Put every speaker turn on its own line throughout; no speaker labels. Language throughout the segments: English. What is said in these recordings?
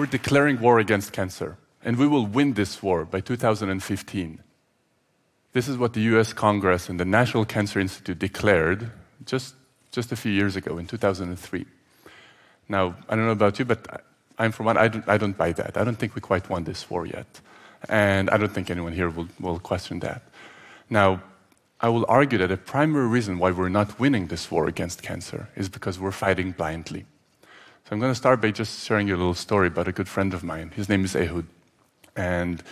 we're declaring war against cancer, and we will win this war by 2015. This is what the US Congress and the National Cancer Institute declared just, just a few years ago in 2003. Now, I don't know about you, but I'm for one, I don't, I don't buy that. I don't think we quite won this war yet. And I don't think anyone here will, will question that. Now, I will argue that the primary reason why we're not winning this war against cancer is because we're fighting blindly. So I'm going to start by just sharing you a little story about a good friend of mine. His name is Ehud. And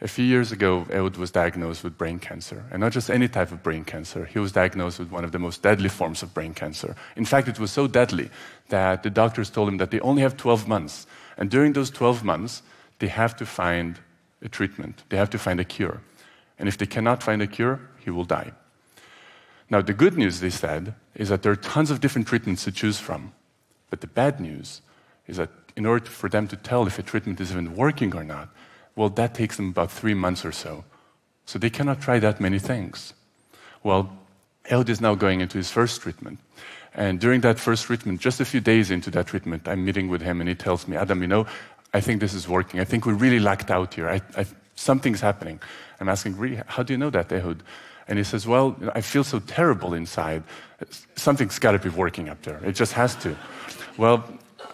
a few years ago, Ehud was diagnosed with brain cancer. And not just any type of brain cancer, he was diagnosed with one of the most deadly forms of brain cancer. In fact, it was so deadly that the doctors told him that they only have 12 months. And during those 12 months, they have to find a treatment, they have to find a cure. And if they cannot find a cure, he will die. Now, the good news, they said, is that there are tons of different treatments to choose from. But the bad news is that in order for them to tell if a treatment is even working or not, well, that takes them about three months or so. So they cannot try that many things. Well, Ehud is now going into his first treatment. And during that first treatment, just a few days into that treatment, I'm meeting with him and he tells me, Adam, you know, I think this is working. I think we really lacked out here. I, I, something's happening. I'm asking, how do you know that, Ehud? And he says, well, I feel so terrible inside. Something's got to be working up there. It just has to. Well,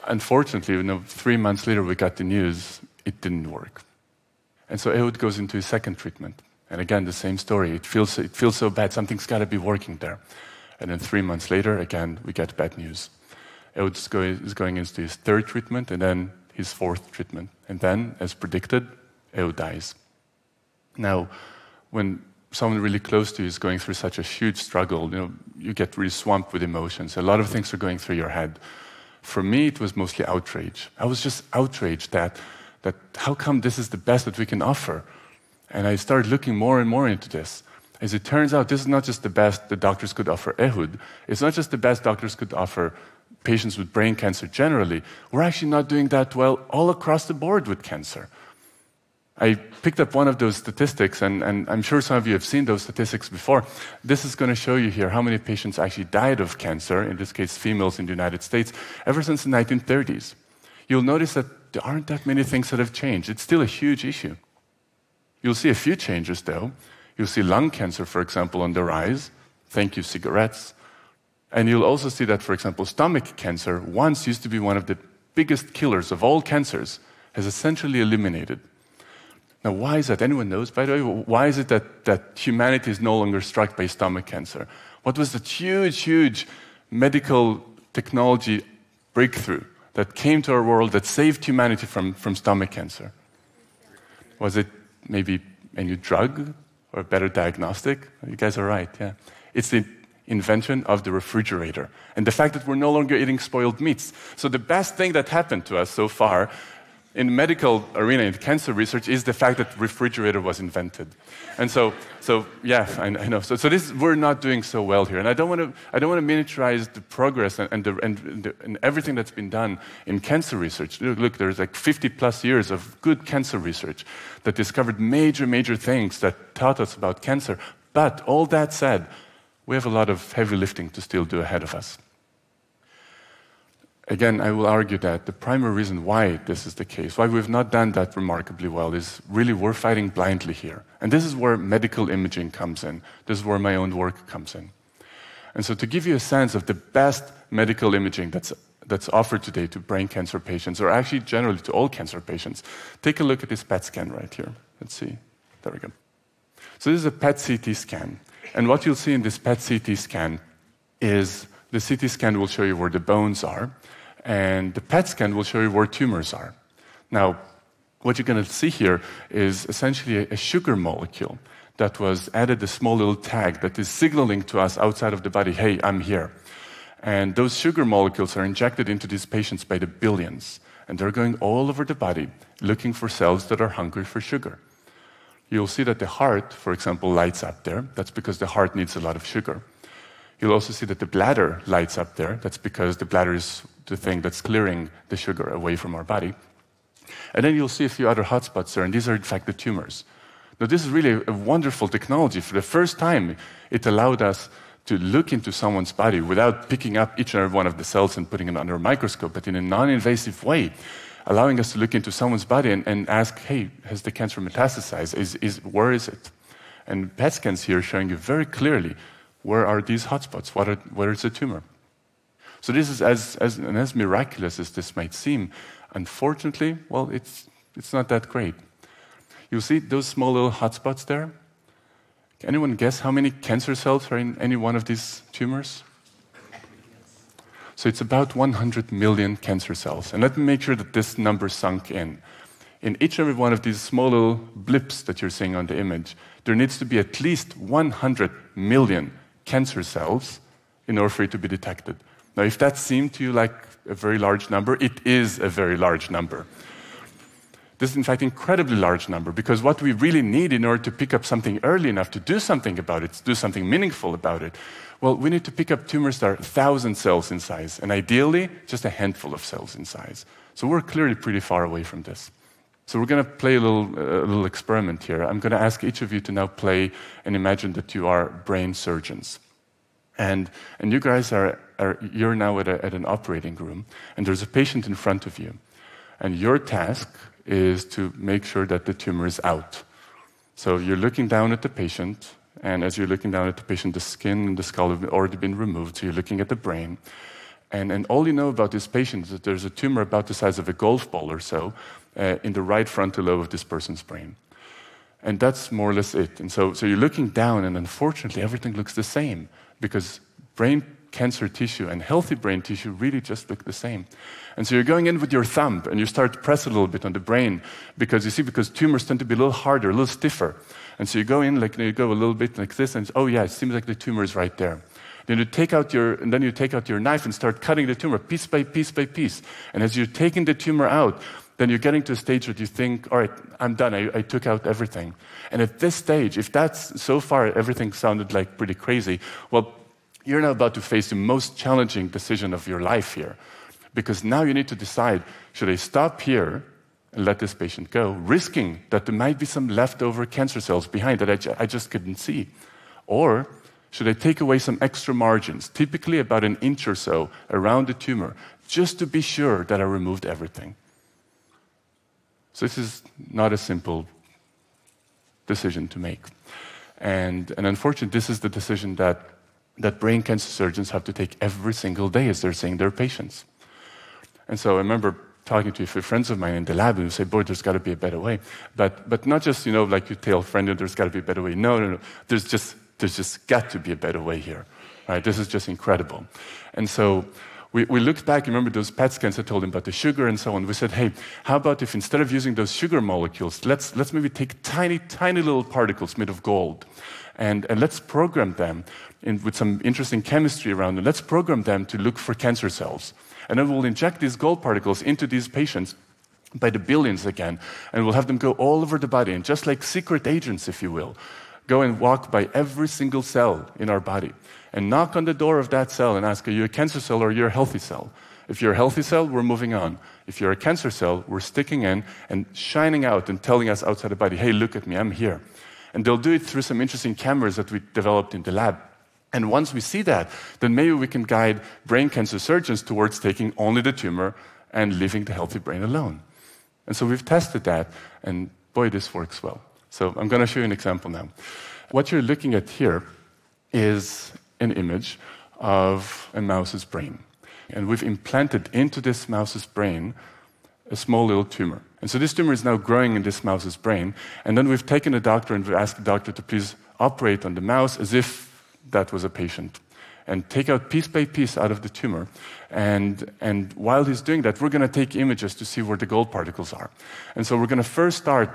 unfortunately, you know, three months later, we got the news it didn't work. And so Ehud goes into his second treatment. And again, the same story. It feels, it feels so bad. Something's got to be working there. And then three months later, again, we get bad news. Ehud is going, into his third treatment and then his fourth treatment. And then, as predicted, Ehud dies. Now, when someone really close to you is going through such a huge struggle, you know, you get really swamped with emotions. A lot of things are going through your head. For me, it was mostly outrage. I was just outraged that, that how come this is the best that we can offer? And I started looking more and more into this. As it turns out, this is not just the best the doctors could offer Ehud. It's not just the best doctors could offer patients with brain cancer generally. We're actually not doing that well all across the board with cancer. I picked up one of those statistics, and, and, I'm sure some of you have seen those statistics before. This is going to show you here how many patients actually died of cancer, in this case, females in the United States, ever since the 1930s. You'll notice that there aren't that many things that have changed. It's still a huge issue. You'll see a few changes, though. You'll see lung cancer, for example, on the rise. Thank you, cigarettes. And you'll also see that, for example, stomach cancer, once used to be one of the biggest killers of all cancers, has essentially eliminated now, why is that? Anyone knows, by the way? Why is it that, that humanity is no longer struck by stomach cancer? What was the huge, huge medical technology breakthrough that came to our world that saved humanity from, from stomach cancer? Was it maybe a new drug or a better diagnostic? You guys are right, yeah. It's the invention of the refrigerator and the fact that we're no longer eating spoiled meats. So, the best thing that happened to us so far in medical arena, in cancer research, is the fact that refrigerator was invented. And so, so yeah, I, I know. So, so this, we're not doing so well here. And I don't want to, I don't want to miniaturize the progress and, and, the, and, the, and everything that's been done in cancer research. Look, look, there's like 50 plus years of good cancer research that discovered major, major things that taught us about cancer. But all that said, we have a lot of heavy lifting to still do ahead of us. Again, I will argue that the primary reason why this is the case, why we've not done that remarkably well, is really we're fighting blindly here. And this is where medical imaging comes in. This is where my own work comes in. And so, to give you a sense of the best medical imaging that's, that's offered today to brain cancer patients, or actually generally to all cancer patients, take a look at this PET scan right here. Let's see. There we go. So, this is a PET CT scan. And what you'll see in this PET CT scan is the CT scan will show you where the bones are and the PET scan will show you where tumors are. Now, what you're going to see here is essentially a, sugar molecule that was added a small little tag that is signaling to us outside of the body, hey, I'm here. And those sugar molecules are injected into these patients by the billions. And they're going all over the body looking for cells that are hungry for sugar. You'll see that the heart, for example, lights up there. That's because the heart needs a lot of sugar. You'll also see that the bladder lights up there. That's because the bladder is the thing that's clearing the sugar away from our body. And then you'll see a few other hotspots there, and these are in fact the tumors. Now, this is really a wonderful technology. For the first time, it allowed us to look into someone's body without picking up each and every one of the cells and putting it under a microscope, but in a non invasive way. allowing us to look into someone's body and, and ask, hey, has the cancer metastasized? Is, is, where is it? And PET scans here showing you very clearly where are these hotspots? What are, where is the tumor? So this is as, as, and as miraculous as this might seem, unfortunately, well, it's, it's not that great. You see those small little hotspots there? Can anyone guess how many cancer cells are in any one of these tumors? So it's about 100 million cancer cells. And let me make sure that this number sunk in. In each and every one of these small little blips that you're seeing on the image, there needs to be at least 100 million cancer cells in order for it to be detected. Now, if that seemed to you like a very large number, it is a very large number. This is, in fact, an incredibly large number because what we really need in order to pick up something early enough to do something about it, to do something meaningful about it, well, we need to pick up tumors that are 1,000 cells in size, and ideally, just a handful of cells in size. So we're clearly pretty far away from this. So we're going to play a little, a little experiment here. I'm going to ask each of you to now play and imagine that you are brain surgeons. And, and you guys are, are you're now at, a, at an operating room, and there's a patient in front of you. And your task is to make sure that the tumor is out. So you're looking down at the patient, and as you're looking down at the patient, the skin and the skull have already been removed, so you're looking at the brain. And, and all you know about this patient is that there's a tumor about the size of a golf ball or so uh, in the right frontal lobe of this person's brain. And that's more or less it. And so, so you're looking down, and unfortunately, everything looks the same because brain cancer tissue and healthy brain tissue really just look the same. And so you're going in with your thumb and you start to press a little bit on the brain because you see, because tumors tend to be a little harder, a little stiffer. And so you go in, like you go a little bit like this, and oh yeah, it seems like the tumor is right there. Then you take out your, and then you take out your knife and start cutting the tumor piece by piece by piece. And as you're taking the tumor out, then you're getting to a stage where you think, all right, I'm done. I, I, took out everything. And at this stage, if that's so far everything sounded like pretty crazy, well, you're now about to face the most challenging decision of your life here. Because now you need to decide should I stop here and let this patient go, risking that there might be some leftover cancer cells behind that I, ju- I just couldn't see? Or should I take away some extra margins, typically about an inch or so around the tumor, just to be sure that I removed everything? So this is not a simple decision to make. And, and unfortunately, this is the decision that that brain cancer surgeons have to take every single day as they're seeing their patients. And so I remember talking to a few friends of mine in the lab who say, boy, there's got to be a better way. But, but not just, you know, like you tell a friend, there's got to be a better way. No, no, no. There's just, there's just got to be a better way here. Right? This is just incredible. And so we, we looked back, remember those PET scans I told him about the sugar and so on. We said, hey, how about if instead of using those sugar molecules, let's, let's maybe take tiny, tiny little particles made of gold and, and let's program them in, with some interesting chemistry around them. Let's program them to look for cancer cells. And then we'll inject these gold particles into these patients by the billions again, and we'll have them go all over the body, and just like secret agents, if you will, go and walk by every single cell in our body and knock on the door of that cell and ask, Are you a cancer cell or are you a healthy cell? If you're a healthy cell, we're moving on. If you're a cancer cell, we're sticking in and shining out and telling us outside the body, Hey, look at me, I'm here. And they'll do it through some interesting cameras that we developed in the lab. And once we see that, then maybe we can guide brain cancer surgeons towards taking only the tumor and leaving the healthy brain alone. And so we've tested that, and boy, this works well. So I'm going to show you an example now. What you're looking at here is an image of a mouse's brain. And we've implanted into this mouse's brain a small little tumor. And so this tumor is now growing in this mouse's brain. And then we've taken a doctor and we've asked the doctor to please operate on the mouse as if that was a patient and take out piece by piece out of the tumor. And, and while he's doing that, we're going to take images to see where the gold particles are. And so we're going to first start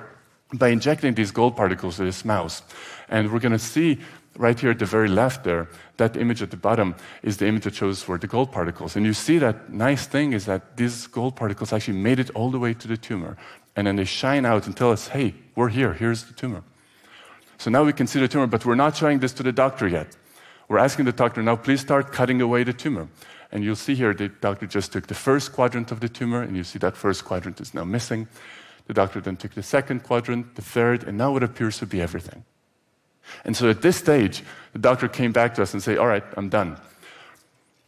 by injecting these gold particles to this mouse. And we're going to see right here at the very left there, that image at the bottom is the image that shows where the gold particles. And you see that nice thing is that these gold particles actually made it all the way to the tumor. And then they shine out and tell us, hey, we're here, here's the tumor. So now we can see the tumor, but we're not showing this to the doctor yet. We're asking the doctor, now please start cutting away the tumor. And you'll see here the doctor just took the first quadrant of the tumor, and you see that first quadrant is now missing. The doctor then took the second quadrant, the third, and now it appears to be everything. And so at this stage, the doctor came back to us and said, All right, I'm done.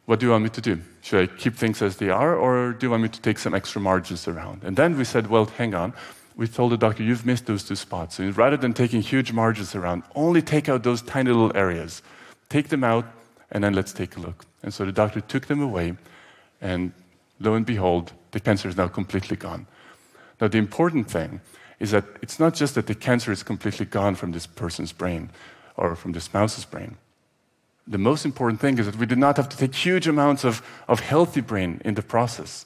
what do you want me to do? Should I keep things as they are, or do you want me to take some extra margins around? And then we said, well, hang on. We told the doctor, you've missed those two spots. Rather than taking huge margins around, only take out those tiny little areas. Take them out, and then let's take a look. And so the doctor took them away, and lo and behold, the cancer is now completely gone. Now, the important thing is that it's not just that the cancer is completely gone from this person's brain or from this mouse's brain. The most important thing is that we did not have to take huge amounts of, of healthy brain in the process.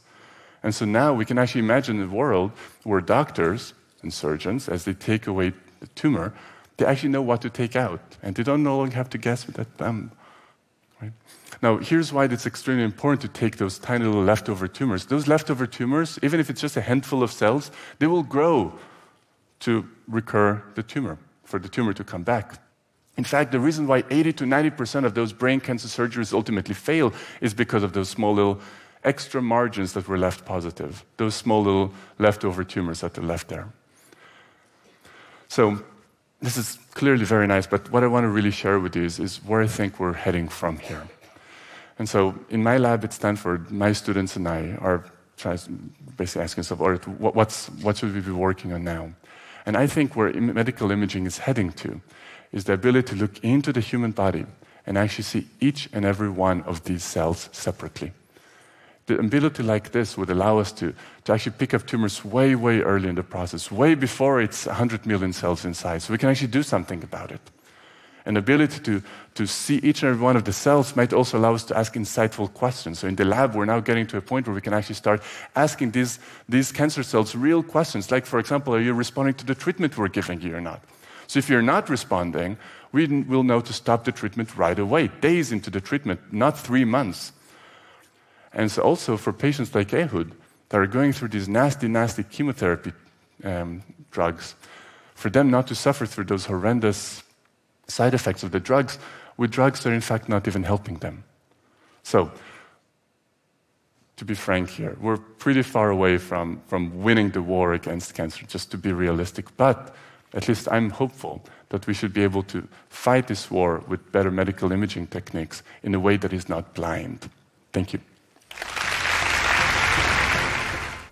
And so now we can actually imagine a world where doctors and surgeons, as they take away the tumor, they actually know what to take out. And they don't no longer have to guess with that thumb. Right? Now, here's why it's extremely important to take those tiny little leftover tumors. Those leftover tumors, even if it's just a handful of cells, they will grow to recur the tumor, for the tumor to come back. In fact, the reason why 80 to 90% of those brain cancer surgeries ultimately fail is because of those small little extra margins that were left positive, those small little leftover tumors that are left there. So, this is clearly very nice, but what I want to really share with you is, is where I think we're heading from here. And so, in my lab at Stanford, my students and I are basically asking ourselves, what should we be working on now? And I think where medical imaging is heading to is the ability to look into the human body and actually see each and every one of these cells separately. The ability like this would allow us to, to actually pick up tumors way, way early in the process, way before it's 100 million cells inside, so we can actually do something about it. An ability to, to see each and every one of the cells might also allow us to ask insightful questions. So in the lab, we're now getting to a point where we can actually start asking these, these cancer cells real questions, like, for example, are you responding to the treatment we're giving you or not? So if you're not responding, we will know to stop the treatment right away, days into the treatment, not three months. And so also for patients like Ehud that are going through these nasty, nasty chemotherapy um, drugs, for them not to suffer through those horrendous side effects of the drugs with drugs that are in fact not even helping them. So, to be frank here, we're pretty far away from, from winning the war against cancer, just to be realistic. But at least I'm hopeful that we should be able to fight this war with better medical imaging techniques in a way that is not blind. Thank you.